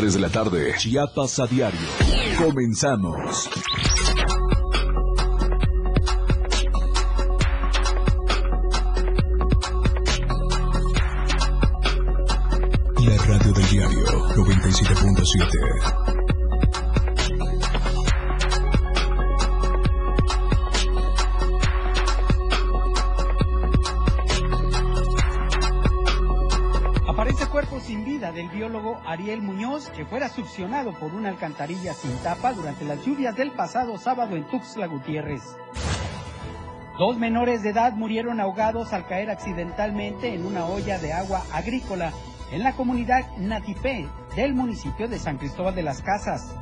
3 de la tarde. Chiapas a diario. Comenzamos. La radio del diario 97.7. Ariel Muñoz, que fuera succionado por una alcantarilla sin tapa durante las lluvias del pasado sábado en Tuxtla Gutiérrez. Dos menores de edad murieron ahogados al caer accidentalmente en una olla de agua agrícola en la comunidad Natipé del municipio de San Cristóbal de las Casas.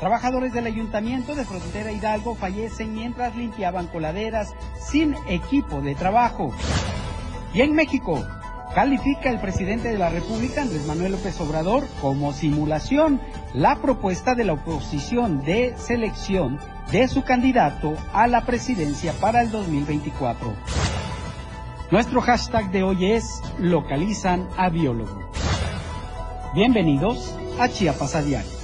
Trabajadores del Ayuntamiento de Frontera Hidalgo fallecen mientras limpiaban coladeras sin equipo de trabajo. Y en México, califica el presidente de la República, Andrés Manuel López Obrador, como simulación la propuesta de la oposición de selección de su candidato a la presidencia para el 2024. Nuestro hashtag de hoy es localizan a biólogo. Bienvenidos a Chiapas a Diario.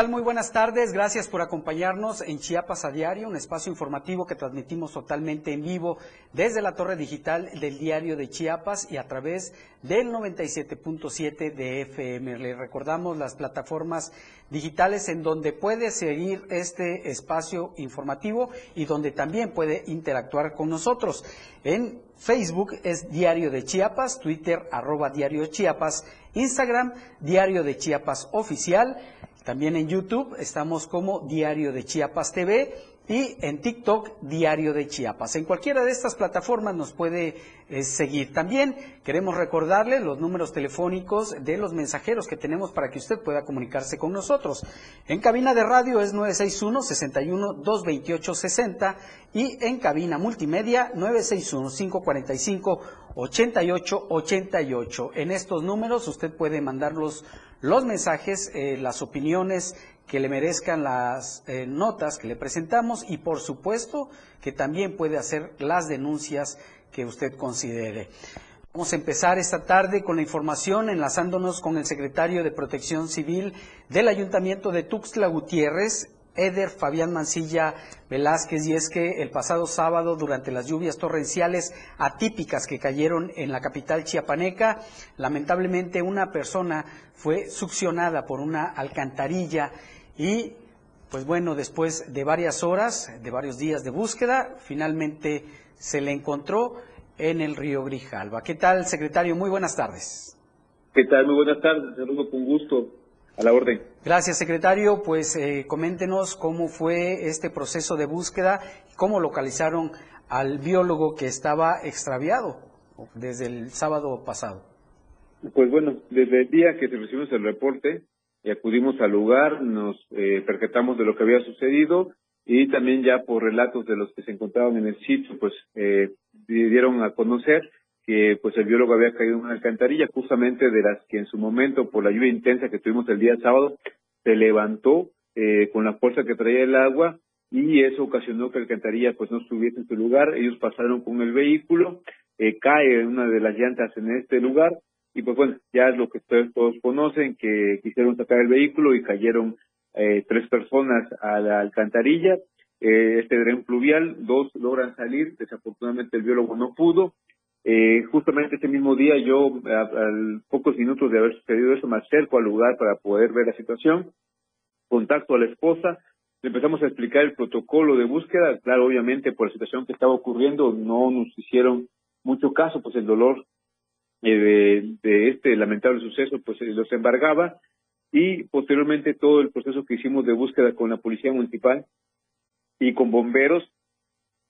Tal? Muy buenas tardes. Gracias por acompañarnos en Chiapas a Diario, un espacio informativo que transmitimos totalmente en vivo desde la torre digital del Diario de Chiapas y a través del 97.7 de FM. Le recordamos las plataformas digitales en donde puede seguir este espacio informativo y donde también puede interactuar con nosotros. En Facebook es Diario de Chiapas, Twitter arroba Diario Chiapas, Instagram Diario de Chiapas Oficial. También en YouTube estamos como Diario de Chiapas TV y en TikTok Diario de Chiapas. En cualquiera de estas plataformas nos puede eh, seguir. También queremos recordarle los números telefónicos de los mensajeros que tenemos para que usted pueda comunicarse con nosotros. En cabina de radio es 961-61-228-60 y en cabina multimedia 961-545-8888. En estos números usted puede mandar los, los mensajes, eh, las opiniones que le merezcan las eh, notas que le presentamos y por supuesto que también puede hacer las denuncias que usted considere. Vamos a empezar esta tarde con la información enlazándonos con el secretario de Protección Civil del Ayuntamiento de Tuxtla Gutiérrez, Eder Fabián Mancilla Velázquez, y es que el pasado sábado, durante las lluvias torrenciales atípicas que cayeron en la capital chiapaneca, lamentablemente una persona fue succionada por una alcantarilla y pues bueno, después de varias horas, de varios días de búsqueda, finalmente se le encontró en el río Grijalva. ¿Qué tal, secretario? Muy buenas tardes. ¿Qué tal? Muy buenas tardes. Saludo con gusto. A la orden. Gracias, secretario. Pues eh, coméntenos cómo fue este proceso de búsqueda y cómo localizaron al biólogo que estaba extraviado desde el sábado pasado. Pues bueno, desde el día que recibimos el reporte, y acudimos al lugar, nos eh, percatamos de lo que había sucedido y también ya por relatos de los que se encontraban en el sitio, pues eh, dieron a conocer que pues el biólogo había caído en una alcantarilla, justamente de las que en su momento, por la lluvia intensa que tuvimos el día sábado, se levantó eh, con la fuerza que traía el agua y eso ocasionó que la alcantarilla pues no estuviese en su lugar. Ellos pasaron con el vehículo, eh, cae una de las llantas en este lugar y pues bueno, ya es lo que ustedes todos conocen, que quisieron sacar el vehículo y cayeron eh, tres personas a la alcantarilla. Eh, este dren pluvial, dos logran salir, desafortunadamente el biólogo no pudo. Eh, justamente ese mismo día yo, a, pocos minutos de haber sucedido eso, me acerco al lugar para poder ver la situación, contacto a la esposa, empezamos a explicar el protocolo de búsqueda, claro, obviamente por la situación que estaba ocurriendo no nos hicieron mucho caso, pues el dolor eh, de, este lamentable suceso, pues los embargaba y posteriormente todo el proceso que hicimos de búsqueda con la policía municipal y con bomberos,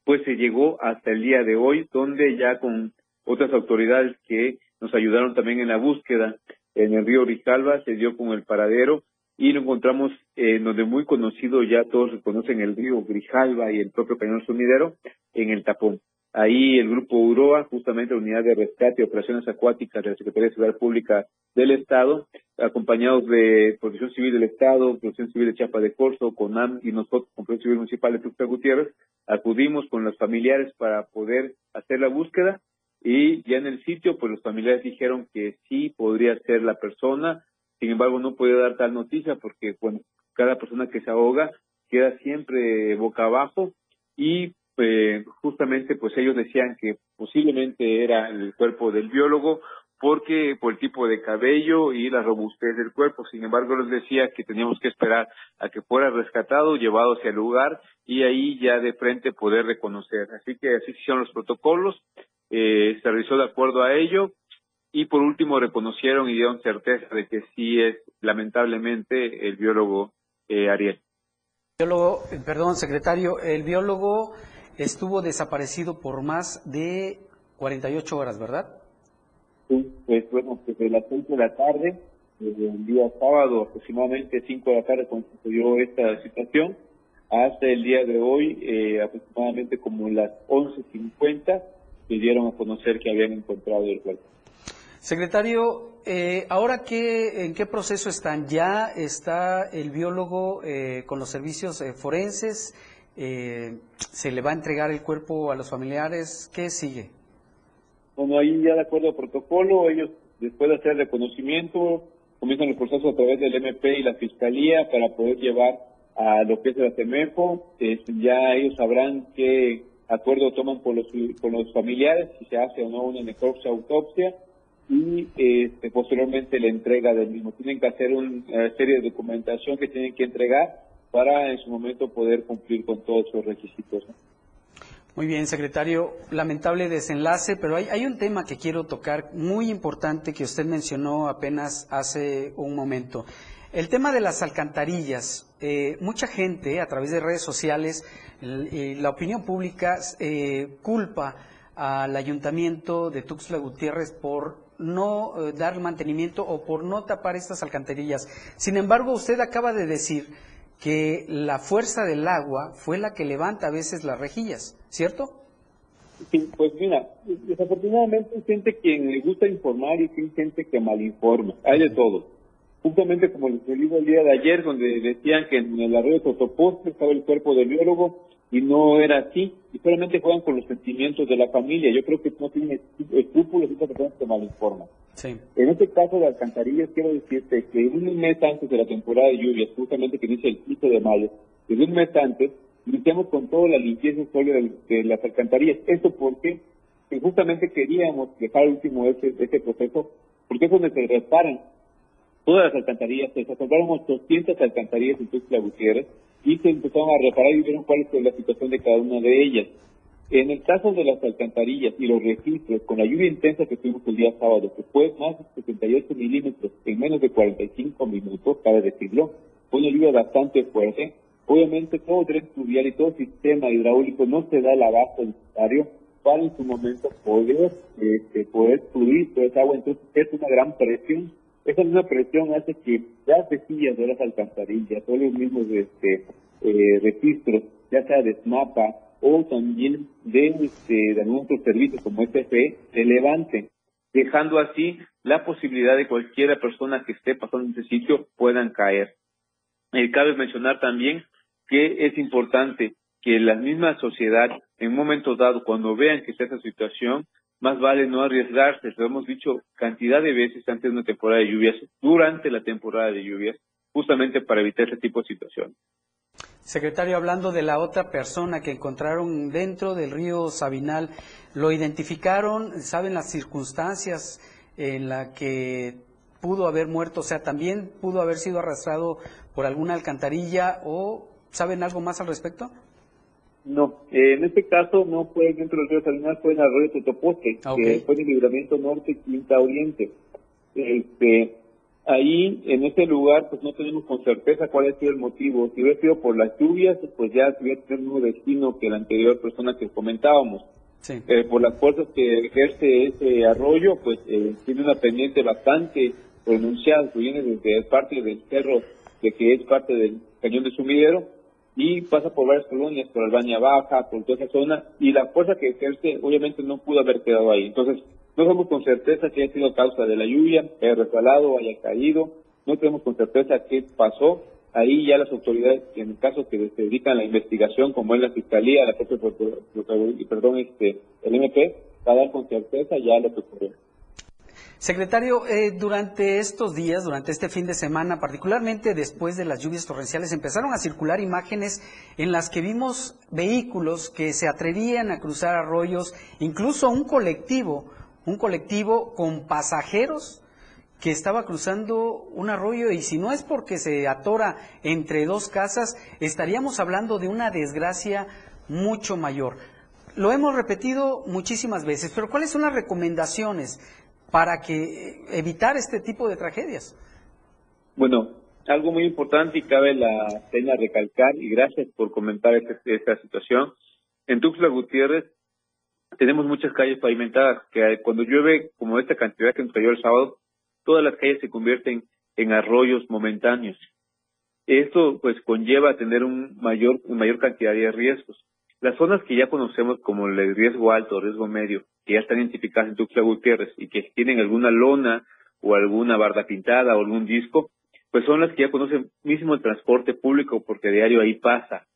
pues se llegó hasta el día de hoy, donde ya con otras autoridades que nos ayudaron también en la búsqueda en el río Rizalba, se dio con el paradero y lo encontramos en donde muy conocido, ya todos reconocen el río Grijalva y el propio cañón sumidero, en el tapón. Ahí el grupo UROA, justamente la Unidad de Rescate y Operaciones Acuáticas de la Secretaría de Seguridad Pública del Estado, acompañados de Protección Civil del Estado, Protección Civil de Chapa de Corzo, CONAM y nosotros, con Protección Civil Municipal de Tuxtla Gutiérrez, acudimos con los familiares para poder hacer la búsqueda y ya en el sitio, pues los familiares dijeron que sí podría ser la persona, sin embargo no puede dar tal noticia porque, bueno, cada persona que se ahoga queda siempre boca abajo y eh, justamente pues ellos decían que posiblemente era el cuerpo del biólogo porque por el tipo de cabello y la robustez del cuerpo. Sin embargo, les decía que teníamos que esperar a que fuera rescatado, llevado hacia el lugar y ahí ya de frente poder reconocer. Así que así se hicieron los protocolos, eh, se realizó de acuerdo a ello y por último reconocieron y dieron certeza de que sí es lamentablemente el biólogo eh, Ariel. Biólogo, perdón, secretario, el biólogo estuvo desaparecido por más de 48 horas, ¿verdad? Sí, pues bueno, desde las 6 de la tarde, desde el día sábado aproximadamente 5 de la tarde cuando sucedió esta situación, hasta el día de hoy, eh, aproximadamente como las 11.50, se dieron a conocer que habían encontrado el cuerpo. Secretario, eh, ¿ahora qué, en qué proceso están? ¿Ya está el biólogo eh, con los servicios eh, forenses? Eh, se le va a entregar el cuerpo a los familiares, ¿qué sigue? Bueno, ahí ya de acuerdo al protocolo, ellos después de hacer el reconocimiento, comienzan el proceso a través del MP y la Fiscalía para poder llevar a lo que es el CEMEFO, ya ellos sabrán qué acuerdo toman con los, con los familiares, si se hace o no una necropsia autopsia, y este, posteriormente la entrega del mismo. Tienen que hacer una serie de documentación que tienen que entregar para en su momento poder cumplir con todos sus requisitos. Muy bien, secretario. Lamentable desenlace, pero hay, un tema que quiero tocar muy importante que usted mencionó apenas hace un momento. El tema de las alcantarillas. Eh, mucha gente a través de redes sociales, y la opinión pública eh, culpa al ayuntamiento de Tuxtla Gutiérrez por no eh, dar mantenimiento o por no tapar estas alcantarillas. Sin embargo, usted acaba de decir que la fuerza del agua fue la que levanta a veces las rejillas, ¿cierto? Sí, pues mira, desafortunadamente hay gente quien le gusta informar y hay gente que malinforma, hay de todo. Justamente como les digo el día de ayer, donde decían que en el arroyo de Totoposte estaba el cuerpo del biólogo, y no era así, y solamente juegan con los sentimientos de la familia. Yo creo que no tienen escrúpulos esa persona que malinforma. Sí. En este caso de alcantarillas, quiero decirte que un mes antes de la temporada de lluvias, justamente que dice el 15 de mayo, desde un mes antes, iniciamos con toda la limpieza de, de las alcantarillas. Esto porque justamente queríamos dejar el último ese, ese proceso, porque es donde se reparan todas las alcantarillas. Se compraron 800 alcantarillas en Tuxtla Gutiérrez, y se empezaron a reparar y vieron cuál es la situación de cada una de ellas. En el caso de las alcantarillas y los registros, con la lluvia intensa que tuvimos el día sábado, que fue más de 78 milímetros en menos de 45 minutos, cabe decirlo, fue una lluvia bastante fuerte. Obviamente todo tren fluvial y todo sistema hidráulico no se da el abasto necesario para en su momento poder, este, poder fluir toda esa agua. Entonces es una gran presión esa misma presión hace que las vecillas de las alcantarillas o los mismos este, eh, registros, ya sea de SMAPA o también de, este, de algún otro servicio como FFE, se levanten, dejando así la posibilidad de cualquier persona que esté pasando en ese sitio puedan caer. Eh, cabe mencionar también que es importante que la misma sociedad, en un momento dado, cuando vean que está esa situación, más vale no arriesgarse, lo hemos dicho cantidad de veces antes de una temporada de lluvias, durante la temporada de lluvias, justamente para evitar ese tipo de situaciones. Secretario, hablando de la otra persona que encontraron dentro del río Sabinal, ¿lo identificaron? ¿Saben las circunstancias en las que pudo haber muerto? O sea, ¿también pudo haber sido arrastrado por alguna alcantarilla o saben algo más al respecto? No, eh, en este caso no fue dentro del río Salinas, fue en el arroyo Totoposte, que fue en el libramiento norte Quinta Oriente. Este, ahí, en ese lugar, pues no tenemos con certeza cuál ha sido el motivo. Si hubiera sido por las lluvias, pues ya se hubiera tenido el mismo destino que la anterior persona que comentábamos. Eh, por las fuerzas que ejerce ese arroyo, pues eh, tiene una pendiente bastante pronunciada, que viene desde parte del cerro, de que es parte del cañón de sumidero, y pasa por varias colonias, por Albania Baja, por toda esa zona, y la fuerza que ejerce obviamente no pudo haber quedado ahí. Entonces, no sabemos con certeza que haya sido causa de la lluvia, que haya resbalado, haya caído, no tenemos con certeza qué pasó. Ahí ya las autoridades, en el caso que se dedican a la investigación, como es la Fiscalía, la propia, perdón, este, el MP, va a dar con certeza ya lo que ocurrió. Secretario, eh, durante estos días, durante este fin de semana, particularmente después de las lluvias torrenciales, empezaron a circular imágenes en las que vimos vehículos que se atrevían a cruzar arroyos, incluso un colectivo, un colectivo con pasajeros que estaba cruzando un arroyo y si no es porque se atora entre dos casas, estaríamos hablando de una desgracia mucho mayor. Lo hemos repetido muchísimas veces, pero ¿cuáles son las recomendaciones para que evitar este tipo de tragedias? Bueno, algo muy importante y cabe la pena recalcar, y gracias por comentar este, esta, situación. En Tuxtla Gutiérrez tenemos muchas calles pavimentadas, que cuando llueve como esta cantidad que nos cayó el sábado, todas las calles se convierten en arroyos momentáneos. Esto pues conlleva a tener un mayor, una mayor cantidad de riesgos. Las zonas que ya conocemos como el riesgo alto, riesgo medio, que ya están identificadas en Tuxtla Gutiérrez y que tienen alguna lona o alguna barda pintada o algún disco, pues son las que ya conocen mismo el transporte público porque diario ahí pasa.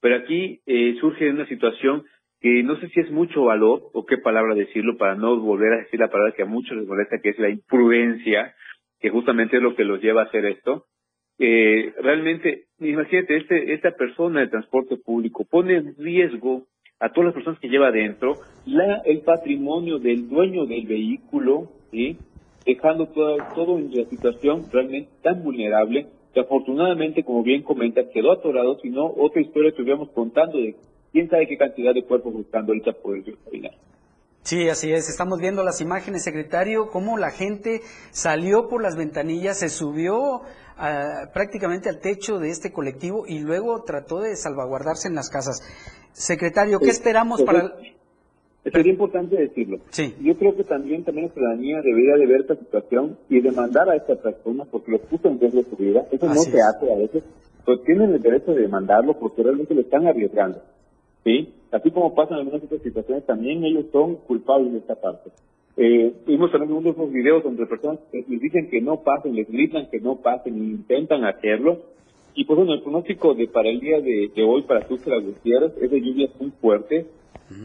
Pero aquí eh, surge una situación que no sé si es mucho valor o qué palabra decirlo para no volver a decir la palabra que a muchos les molesta, que es la imprudencia, que justamente es lo que los lleva a hacer esto. Eh, realmente, imagínate, este, esta persona del transporte público pone en riesgo a todas las personas que lleva adentro la, el patrimonio del dueño del vehículo, ¿sí? dejando todo, todo en la situación realmente tan vulnerable que afortunadamente, como bien comenta, quedó atorado, sino otra historia estuviéramos contando de quién sabe qué cantidad de cuerpos buscando ahorita por el río Sí, así es. Estamos viendo las imágenes, secretario, cómo la gente salió por las ventanillas, se subió ah, prácticamente al techo de este colectivo y luego trató de salvaguardarse en las casas. Secretario, ¿qué esperamos para...? Sería importante decirlo. Sí. Yo creo que también, también la ciudadanía debería de ver esta situación y demandar a estas personas porque los puso en riesgo su vida. Eso no se hace a veces. Pues tienen el derecho de demandarlo porque realmente lo están arriesgando. ¿Sí? Así como pasa en algunas otras situaciones, también ellos son culpables de esta parte. Eh, vimos también uno de esos videos donde personas les dicen que no pasen, les gritan que no pasen e intentan hacerlo y pues bueno, el pronóstico de para el día de, hoy para Tuxtla Gutiérrez es de lluvias muy fuertes.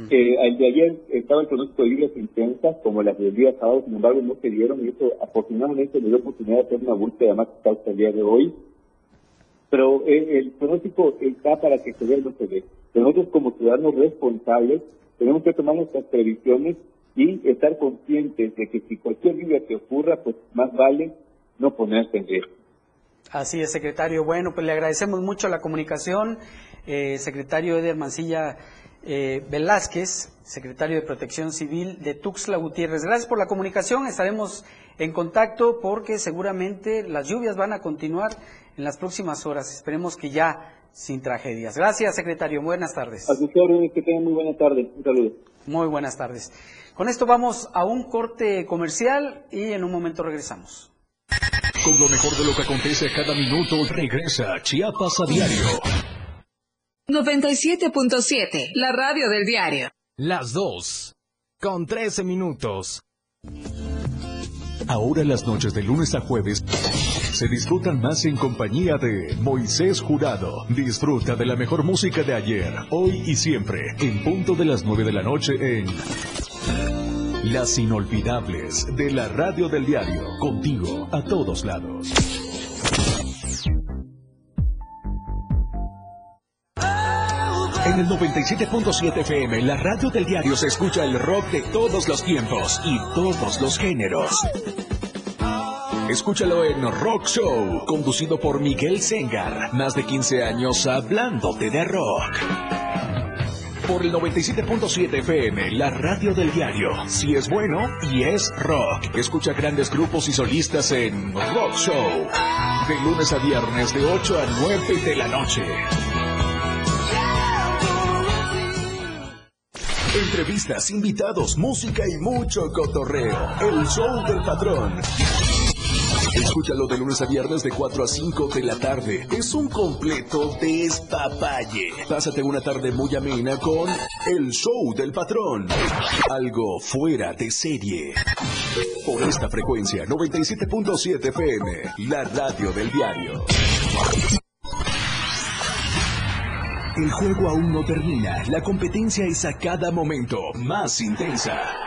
Eh, el de ayer estaba el pronóstico de lluvias intensas, como las del día sábado, sin embargo no se dieron, y eso afortunadamente me dio oportunidad de hacer una búsqueda más hasta el día de hoy. Pero eh, el pronóstico está para que se vea no se ve. nosotros como ciudadanos responsables tenemos que tomar nuestras previsiones y estar conscientes de que si cualquier lluvia que ocurra, pues más vale no ponerse en riesgo. Así es, secretario. Bueno, pues le agradecemos mucho la comunicación. Eh, secretario Eder Mancilla eh, Velázquez, secretario de Protección Civil de Tuxtla Gutiérrez. Gracias por la comunicación. Estaremos en contacto porque seguramente las lluvias van a continuar en las próximas horas. Esperemos que ya sin tragedias. Gracias, secretario. Buenas tardes. A su que tengan muy buena tarde. Un saludo. Muy buenas tardes. Con esto vamos a un corte comercial y en un momento regresamos. Con lo mejor de lo que acontece cada minuto, regresa Chiapas a diario. 97.7, la radio del diario. Las dos, con 13 minutos. Ahora las noches de lunes a jueves se disfrutan más en compañía de Moisés Jurado. Disfruta de la mejor música de ayer, hoy y siempre, en punto de las 9 de la noche en las inolvidables de la radio del diario, contigo a todos lados. En el 97.7 FM, la radio del diario se escucha el rock de todos los tiempos y todos los géneros. Escúchalo en Rock Show, conducido por Miguel Sengar. Más de 15 años hablándote de rock por el 97.7 FM, la radio del diario. Si es bueno y es rock. Escucha grandes grupos y solistas en Rock Show. De lunes a viernes de 8 a 9 de la noche. Entrevistas, invitados, música y mucho cotorreo. El show del patrón. Escúchalo de lunes a viernes de 4 a 5 de la tarde. Es un completo despapalle. Pásate una tarde muy amena con El Show del Patrón. Algo fuera de serie. Por esta frecuencia, 97.7 FM, la radio del diario. El juego aún no termina. La competencia es a cada momento más intensa.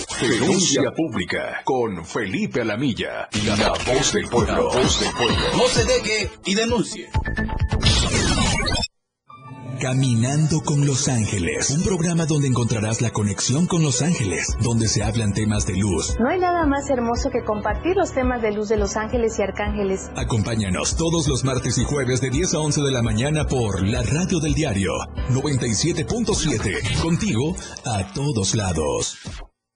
Denuncia pública con Felipe Alamilla, la voz del pueblo. Voz del pueblo. No se deje y denuncie. Caminando con Los Ángeles, un programa donde encontrarás la conexión con Los Ángeles, donde se hablan temas de luz. No hay nada más hermoso que compartir los temas de luz de Los Ángeles y Arcángeles. Acompáñanos todos los martes y jueves de 10 a 11 de la mañana por la radio del diario 97.7, contigo a todos lados.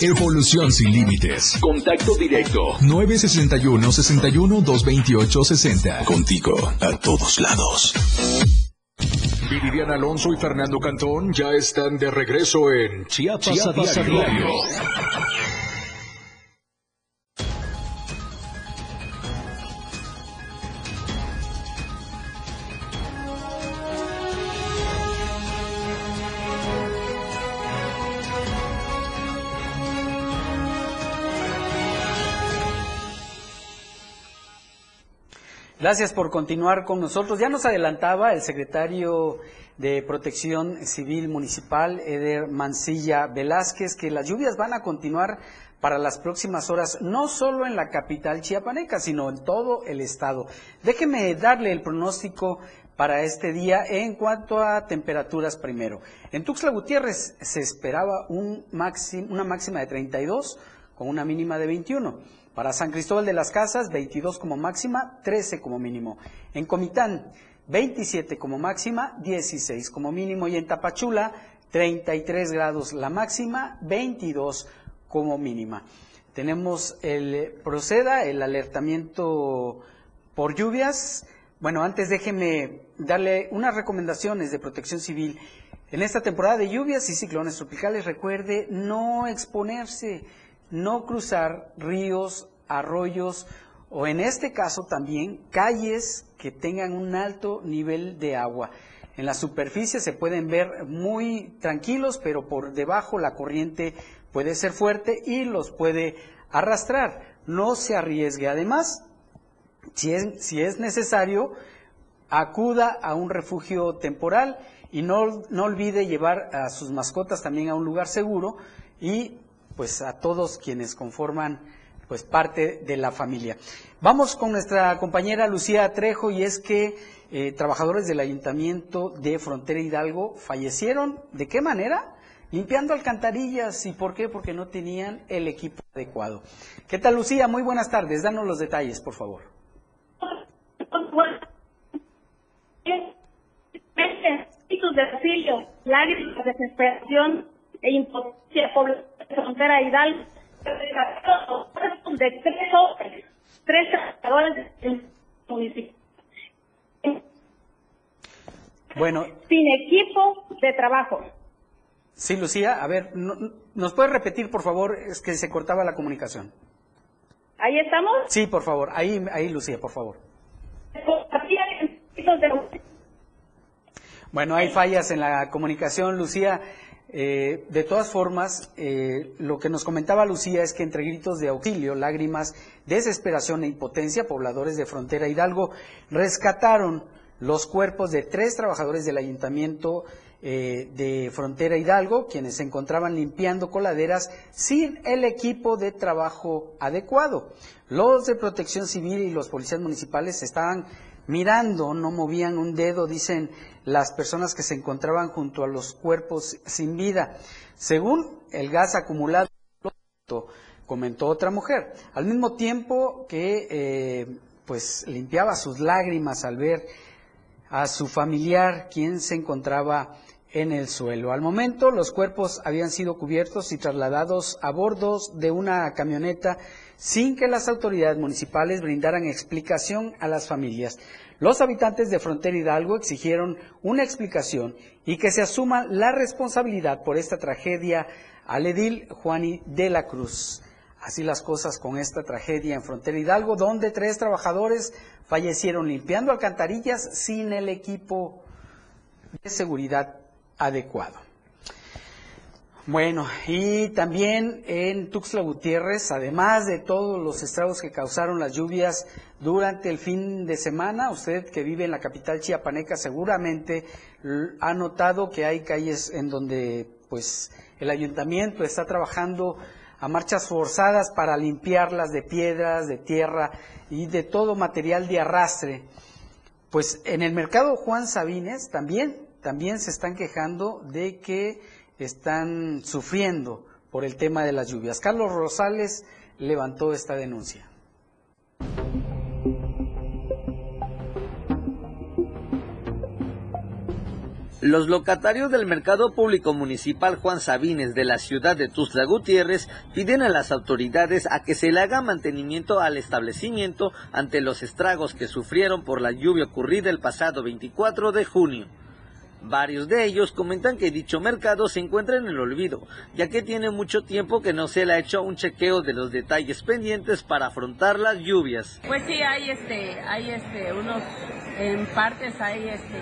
Evolución sin límites. Contacto directo. 961 61 228 60. Contigo a todos lados. Viridiana Alonso y Fernando Cantón ya están de regreso en Chiapas, a diario. Gracias por continuar con nosotros. Ya nos adelantaba el secretario de Protección Civil Municipal, Eder Mancilla Velázquez, que las lluvias van a continuar para las próximas horas, no solo en la capital chiapaneca, sino en todo el estado. Déjeme darle el pronóstico para este día en cuanto a temperaturas primero. En Tuxtla Gutiérrez se esperaba un una máxima de 32 con una mínima de 21. Para San Cristóbal de las Casas, 22 como máxima, 13 como mínimo. En Comitán, 27 como máxima, 16 como mínimo. Y en Tapachula, 33 grados la máxima, 22 como mínima. Tenemos el proceda, el alertamiento por lluvias. Bueno, antes déjeme darle unas recomendaciones de protección civil. En esta temporada de lluvias y ciclones tropicales, recuerde no exponerse no cruzar ríos, arroyos o en este caso también calles que tengan un alto nivel de agua. En la superficie se pueden ver muy tranquilos, pero por debajo la corriente puede ser fuerte y los puede arrastrar. No se arriesgue. Además, si es, necesario, acuda a un refugio temporal y no, no olvide llevar a sus mascotas también a un lugar seguro y pues a todos quienes conforman pues parte de la familia. Vamos con nuestra compañera Lucía Trejo y es que eh, trabajadores del Ayuntamiento de Frontera Hidalgo fallecieron. ¿De qué manera? Limpiando alcantarillas. ¿Y por qué? Porque no tenían el equipo adecuado. ¿Qué tal Lucía? Muy buenas tardes. Danos los detalles, por favor. de lágrimas, desesperación e impotencia frontera Hidalgo de tres hombres, tres trabajadores del municipio. Bueno. Sin equipo de trabajo. Sí, Lucía, a ver, ¿nos puede repetir, por favor? Es que se cortaba la comunicación. ¿Ahí estamos? Sí, por favor. Ahí, ahí Lucía, por favor. Bueno, hay fallas en la comunicación, Lucía. Eh, de todas formas, eh, lo que nos comentaba Lucía es que entre gritos de auxilio, lágrimas, desesperación e impotencia, pobladores de Frontera Hidalgo rescataron los cuerpos de tres trabajadores del ayuntamiento eh, de Frontera Hidalgo, quienes se encontraban limpiando coladeras sin el equipo de trabajo adecuado. Los de protección civil y los policías municipales estaban mirando, no movían un dedo, dicen las personas que se encontraban junto a los cuerpos sin vida. Según el gas acumulado, comentó otra mujer, al mismo tiempo que eh, pues limpiaba sus lágrimas al ver a su familiar quien se encontraba en el suelo. Al momento los cuerpos habían sido cubiertos y trasladados a bordos de una camioneta sin que las autoridades municipales brindaran explicación a las familias. Los habitantes de Frontera Hidalgo exigieron una explicación y que se asuma la responsabilidad por esta tragedia al edil Juani de la Cruz. Así las cosas con esta tragedia en Frontera Hidalgo, donde tres trabajadores fallecieron limpiando alcantarillas sin el equipo de seguridad adecuado. Bueno, y también en Tuxtla Gutiérrez, además de todos los estragos que causaron las lluvias durante el fin de semana, usted que vive en la capital chiapaneca seguramente ha notado que hay calles en donde pues el ayuntamiento está trabajando a marchas forzadas para limpiarlas de piedras, de tierra y de todo material de arrastre. Pues en el mercado Juan Sabines también, también se están quejando de que están sufriendo por el tema de las lluvias. Carlos Rosales levantó esta denuncia. Los locatarios del Mercado Público Municipal Juan Sabines de la ciudad de Tuzla Gutiérrez piden a las autoridades a que se le haga mantenimiento al establecimiento ante los estragos que sufrieron por la lluvia ocurrida el pasado 24 de junio. Varios de ellos comentan que dicho mercado se encuentra en el olvido, ya que tiene mucho tiempo que no se le ha hecho un chequeo de los detalles pendientes para afrontar las lluvias. Pues sí, hay este, hay este, unos, en partes hay este,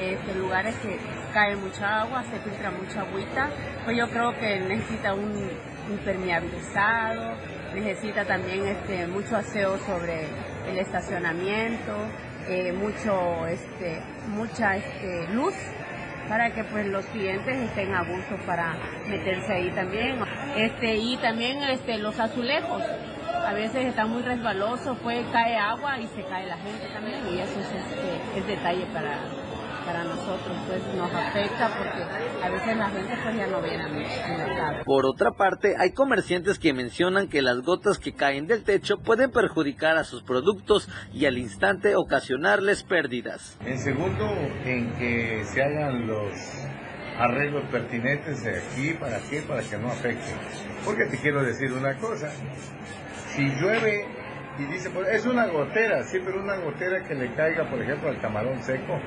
este lugares que cae mucha agua, se filtra mucha agüita, pues yo creo que necesita un impermeabilizado, necesita también este, mucho aseo sobre el estacionamiento, eh, mucho, este, mucha este, luz para que pues los clientes estén a gusto para meterse ahí también. Este, y también este, los azulejos, a veces están muy resbalosos, pues cae agua y se cae la gente también y eso es este, el detalle para, para nosotros pues nos afecta porque a veces la gente pues ya no viene al mercado. Por otra parte, hay comerciantes que mencionan que las gotas que caen del techo pueden perjudicar a sus productos y al instante ocasionarles pérdidas. En segundo, en que se hagan los arreglos pertinentes de aquí para qué, para que no afecte. Porque te quiero decir una cosa, si llueve y dice, pues es una gotera, sí, pero una gotera que le caiga, por ejemplo, al camarón seco,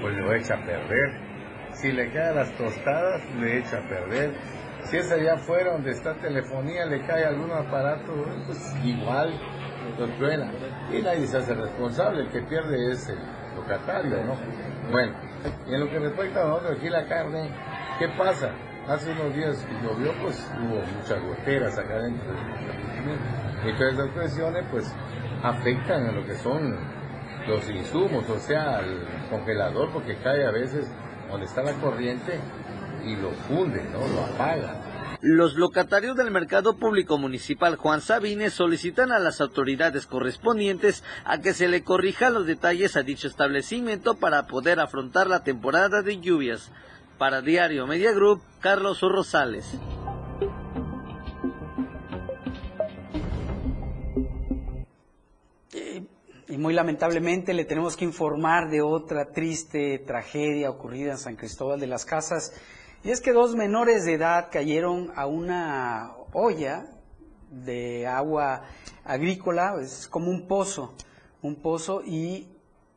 pues lo echa a perder. Si le cae a las tostadas, le echa a perder. Si es allá afuera donde está telefonía, le cae algún aparato, pues igual lo truena. Y nadie se hace responsable, el que pierde es el locatario, ¿no? Bueno, y en lo que respecta a nosotros aquí la carne, ¿qué pasa? Hace unos días llovió, pues hubo muchas goteras acá dentro todas esas presiones, pues afectan a lo que son los insumos, o sea, el congelador, porque cae a veces donde está la corriente y lo funde, ¿no? Lo apaga. Los locatarios del Mercado Público Municipal Juan Sabines solicitan a las autoridades correspondientes a que se le corrija los detalles a dicho establecimiento para poder afrontar la temporada de lluvias. Para Diario Media Group, Carlos Rosales. Y muy lamentablemente le tenemos que informar de otra triste tragedia ocurrida en San Cristóbal de las Casas. Y es que dos menores de edad cayeron a una olla de agua agrícola, es como un pozo, un pozo y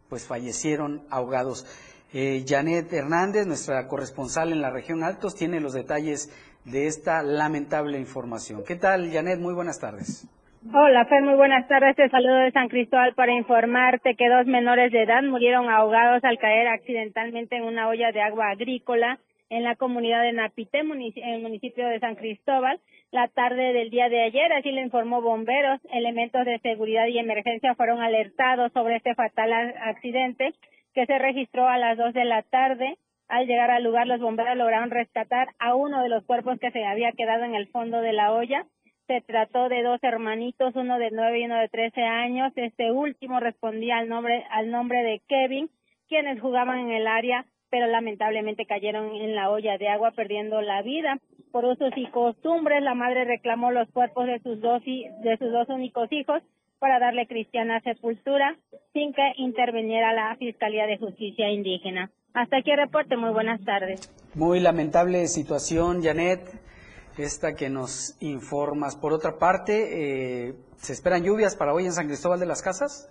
pues fallecieron ahogados. Eh, Janet Hernández, nuestra corresponsal en la región Altos, tiene los detalles de esta lamentable información. ¿Qué tal, Janet? Muy buenas tardes. Hola, Fer, muy buenas tardes. Te saludo de San Cristóbal para informarte que dos menores de edad murieron ahogados al caer accidentalmente en una olla de agua agrícola en la comunidad de Napité, en el municipio de San Cristóbal, la tarde del día de ayer. Así lo informó bomberos. Elementos de seguridad y emergencia fueron alertados sobre este fatal accidente que se registró a las dos de la tarde. Al llegar al lugar, los bomberos lograron rescatar a uno de los cuerpos que se había quedado en el fondo de la olla. Se trató de dos hermanitos, uno de nueve y uno de trece años. Este último respondía al nombre, al nombre de Kevin, quienes jugaban en el área, pero lamentablemente cayeron en la olla de agua, perdiendo la vida. Por usos y costumbres, la madre reclamó los cuerpos de sus dos, de sus dos únicos hijos para darle cristiana sepultura sin que interviniera la Fiscalía de Justicia Indígena. Hasta aquí el reporte. Muy buenas tardes. Muy lamentable situación, Janet esta que nos informas. Por otra parte, eh, ¿se esperan lluvias para hoy en San Cristóbal de las Casas?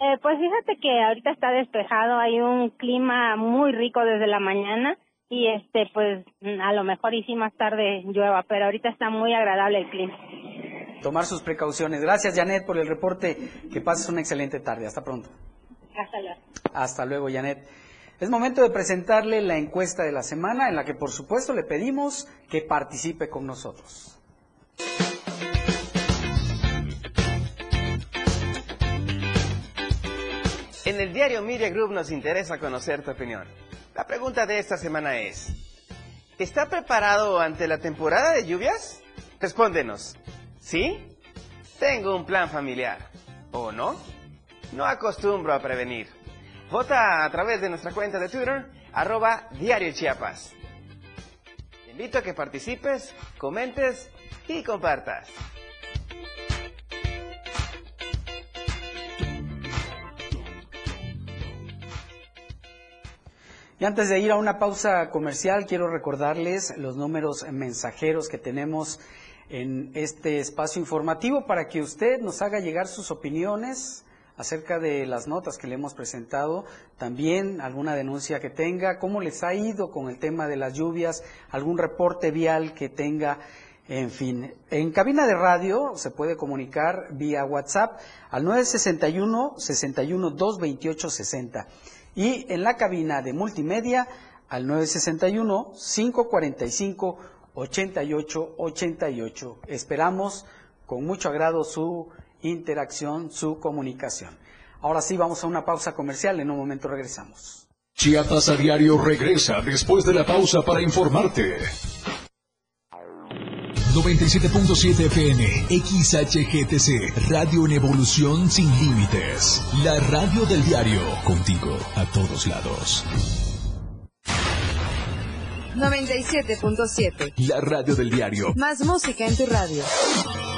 Eh, pues fíjate que ahorita está despejado, hay un clima muy rico desde la mañana y este pues a lo mejor y sí más tarde llueva, pero ahorita está muy agradable el clima. Tomar sus precauciones. Gracias Janet por el reporte. Que pases una excelente tarde. Hasta pronto. Hasta luego. Hasta luego Janet. Es momento de presentarle la encuesta de la semana en la que por supuesto le pedimos que participe con nosotros. En el diario Media Group nos interesa conocer tu opinión. La pregunta de esta semana es, ¿está preparado ante la temporada de lluvias? Respóndenos, ¿sí? Tengo un plan familiar. ¿O no? No acostumbro a prevenir. Vota a través de nuestra cuenta de Twitter, arroba Diario Chiapas. Te invito a que participes, comentes y compartas. Y antes de ir a una pausa comercial, quiero recordarles los números mensajeros que tenemos en este espacio informativo para que usted nos haga llegar sus opiniones, acerca de las notas que le hemos presentado, también alguna denuncia que tenga, cómo les ha ido con el tema de las lluvias, algún reporte vial que tenga, en fin. En cabina de radio se puede comunicar vía WhatsApp al 961 61 228 60 y en la cabina de multimedia al 961 545 88 88. Esperamos con mucho agrado su interacción, su comunicación. Ahora sí, vamos a una pausa comercial. En un momento regresamos. Chiapas a diario regresa después de la pausa para informarte. 97.7 FM, XHGTC, Radio en Evolución Sin Límites. La radio del diario, contigo a todos lados. 97.7. La radio del diario. Más música en tu radio.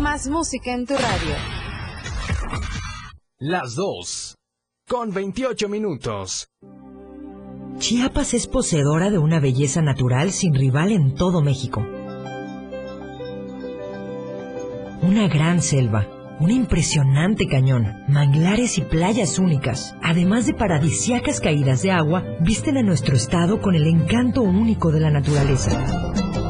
Más música en tu radio. Las 2. Con 28 minutos. Chiapas es poseedora de una belleza natural sin rival en todo México. Una gran selva, un impresionante cañón, manglares y playas únicas, además de paradisiacas caídas de agua, visten a nuestro estado con el encanto único de la naturaleza.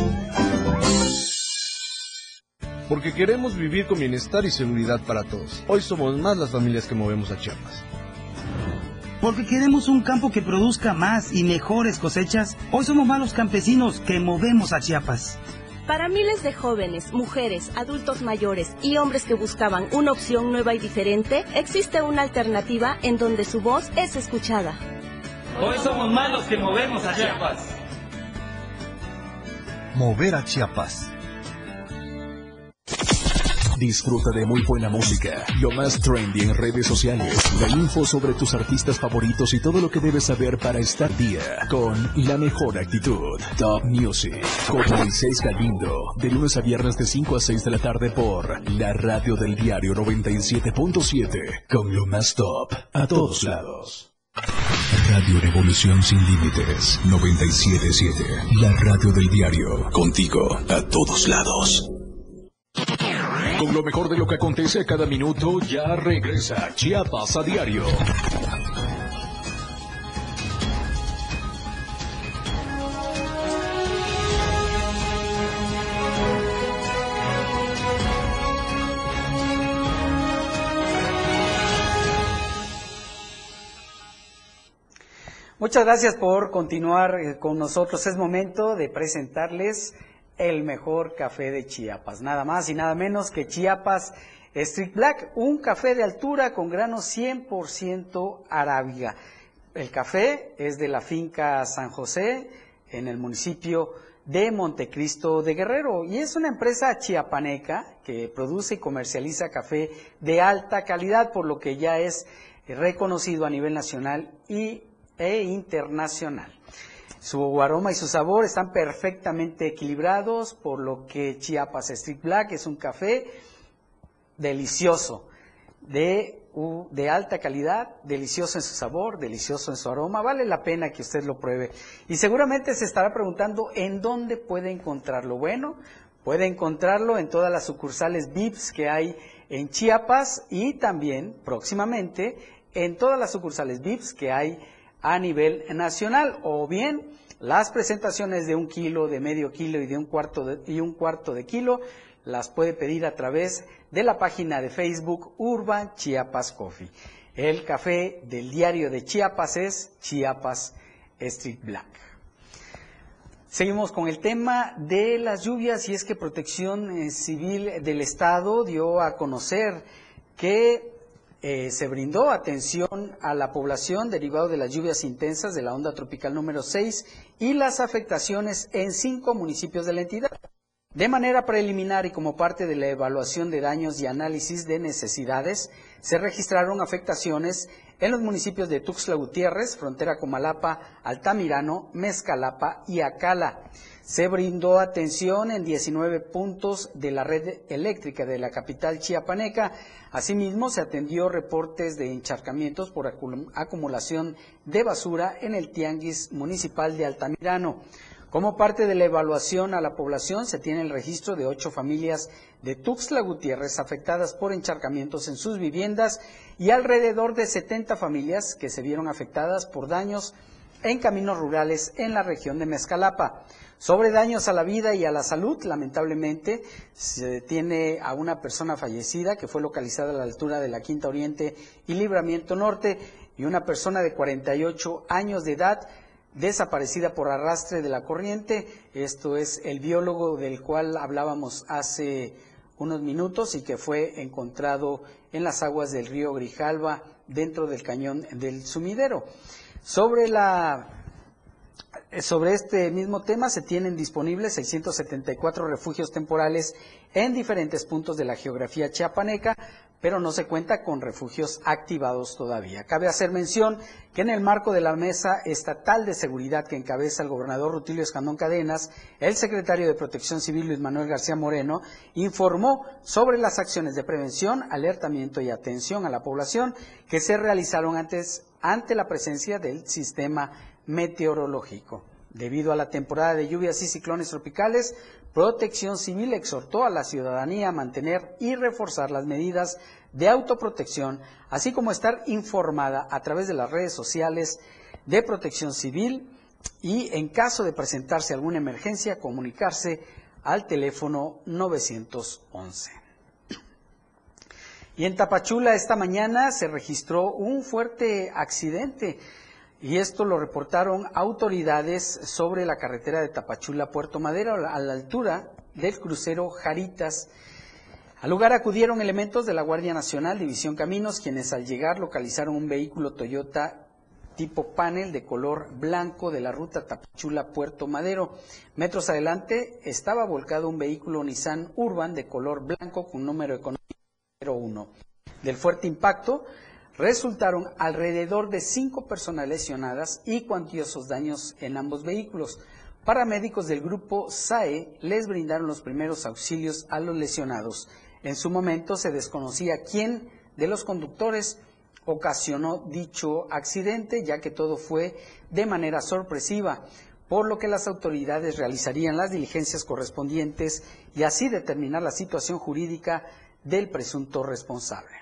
Porque queremos vivir con bienestar y seguridad para todos. Hoy somos más las familias que movemos a Chiapas. Porque queremos un campo que produzca más y mejores cosechas. Hoy somos más los campesinos que movemos a Chiapas Para miles de jóvenes, mujeres, adultos mayores y hombres que buscaban una opción nueva y diferente, existe una alternativa en donde su voz es escuchada. Hoy somos más los que movemos a Chiapas. Mover a Chiapas. Disfruta de muy buena música, lo más trendy en redes sociales, la info sobre tus artistas favoritos y todo lo que debes saber para estar día con la mejor actitud. Top Music con Moisés Galindo, de lunes a viernes de 5 a 6 de la tarde por la radio del diario 97.7 con lo más top a todos lados. Radio Revolución sin límites 977, la radio del diario, contigo a todos lados. Con lo mejor de lo que acontece cada minuto, ya regresa Chiapas a diario. Muchas gracias por continuar eh, con nosotros. Es momento de presentarles el mejor café de Chiapas. Nada más y nada menos que Chiapas Street Black, un café de altura con grano 100% arábiga. El café es de la finca San José en el municipio de Montecristo de Guerrero y es una empresa chiapaneca que produce y comercializa café de alta calidad, por lo que ya es reconocido a nivel nacional y, e internacional. Su aroma y su sabor están perfectamente equilibrados, por lo que Chiapas Street Black es un café delicioso, de, alta calidad, delicioso en su sabor, delicioso en su aroma. Vale la pena que usted lo pruebe. Y seguramente se estará preguntando en dónde puede encontrarlo. Bueno, puede encontrarlo en todas las sucursales VIPs que hay en Chiapas y también próximamente en todas las sucursales VIPs que hay a nivel nacional o bien las presentaciones de un kilo, de medio kilo y de un cuarto de, y un cuarto de kilo las puede pedir a través de la página de Facebook Urban Chiapas Coffee. El café del diario de Chiapas es Chiapas Street Black. Seguimos con el tema de las lluvias y es que Protección eh, Civil del Estado dio a conocer que eh, se brindó atención a la población derivado de las lluvias intensas de la onda tropical número 6 y las afectaciones en cinco municipios de la entidad. De manera preliminar y como parte de la evaluación de daños y análisis de necesidades, se registraron afectaciones en los municipios de Tuxtla Gutiérrez, frontera Comalapa, Altamirano, Mezcalapa y Acala. Se brindó atención en 19 puntos de la red eléctrica de la capital chiapaneca. Asimismo, se atendió reportes de encharcamientos por acumulación de basura en el tianguis municipal de Altamirano. Como parte de la evaluación a la población, se tiene el registro de ocho familias de Tuxtla Gutiérrez afectadas por encharcamientos en sus viviendas y alrededor de 70 familias que se vieron afectadas por daños en caminos rurales en la región de Mezcalapa. Sobre daños a la vida y a la salud, lamentablemente, se tiene a una persona fallecida que fue localizada a la altura de la Quinta Oriente y Libramiento Norte y una persona de 48 años de edad desaparecida por arrastre de la corriente. Esto es el biólogo del cual hablábamos hace unos minutos y que fue encontrado en las aguas del río Grijalva dentro del cañón del sumidero. Sobre la sobre este mismo tema se tienen disponibles 674 refugios temporales en diferentes puntos de la geografía chiapaneca, pero no se cuenta con refugios activados todavía. Cabe hacer mención que en el marco de la Mesa Estatal de Seguridad que encabeza el gobernador Rutilio Escandón Cadenas, el secretario de Protección Civil Luis Manuel García Moreno informó sobre las acciones de prevención, alertamiento y atención a la población que se realizaron antes ante la presencia del sistema meteorológico. Debido a la temporada de lluvias y ciclones tropicales, Protección Civil exhortó a la ciudadanía a mantener y reforzar las medidas de autoprotección, así como estar informada a través de las redes sociales de Protección Civil y, en caso de presentarse alguna emergencia, comunicarse al teléfono 911. Y en Tapachula esta mañana se registró un fuerte accidente y esto lo reportaron autoridades sobre la carretera de Tapachula Puerto Madero a la altura del crucero Jaritas. Al lugar acudieron elementos de la Guardia Nacional, División Caminos, quienes al llegar localizaron un vehículo Toyota tipo panel de color blanco de la ruta Tapachula-Puerto Madero. Metros adelante estaba volcado un vehículo Nissan Urban de color blanco con número económico 01. Del fuerte impacto resultaron alrededor de cinco personas lesionadas y cuantiosos daños en ambos vehículos. Paramédicos del grupo SAE les brindaron los primeros auxilios a los lesionados. En su momento se desconocía quién de los conductores ocasionó dicho accidente, ya que todo fue de manera sorpresiva, por lo que las autoridades realizarían las diligencias correspondientes y así determinar la situación jurídica del presunto responsable.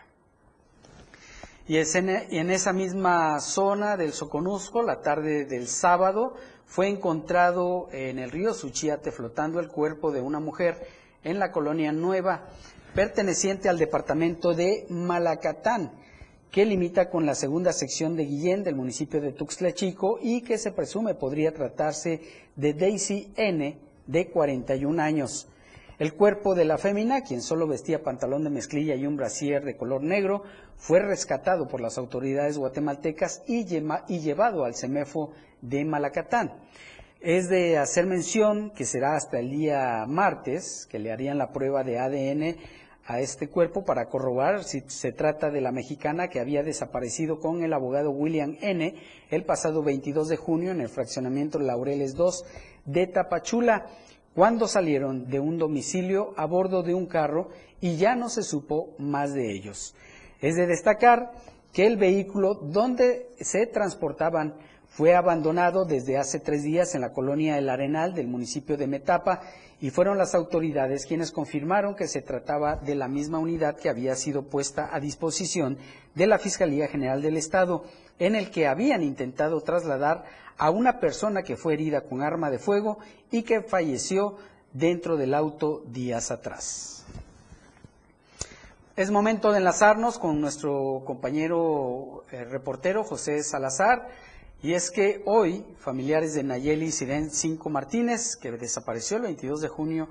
Y en esa misma zona del Soconusco, la tarde del sábado, fue encontrado en el río Suchiate flotando el cuerpo de una mujer en la colonia Nueva, perteneciente al departamento de Malacatán, que limita con la segunda sección de Guillén del municipio de Tuxtla Chico y que se presume podría tratarse de Daisy N, de 41 años. El cuerpo de la fémina, quien solo vestía pantalón de mezclilla y un brasier de color negro, fue rescatado por las autoridades guatemaltecas y, llevado al CEMEFO de Malacatán. Es de hacer mención que será hasta el día martes que le harían la prueba de ADN a este cuerpo para corroborar si se trata de la mexicana que había desaparecido con el abogado William N. el pasado 22 de junio en el fraccionamiento Laureles 2 de Tapachula cuando salieron de un domicilio a bordo de un carro y ya no se supo más de ellos. Es de destacar que el vehículo donde se transportaban fue abandonado desde hace tres días en la colonia El Arenal del municipio de Metapa y fueron las autoridades quienes confirmaron que se trataba de la misma unidad que había sido puesta a disposición de la Fiscalía General del Estado, en el que habían intentado trasladar a una persona que fue herida con arma de fuego y que falleció dentro del auto días atrás. Es momento de enlazarnos con nuestro compañero eh, reportero José Salazar. Y es que hoy familiares de Nayeli Siren Cinco Martínez, que desapareció el 22 de junio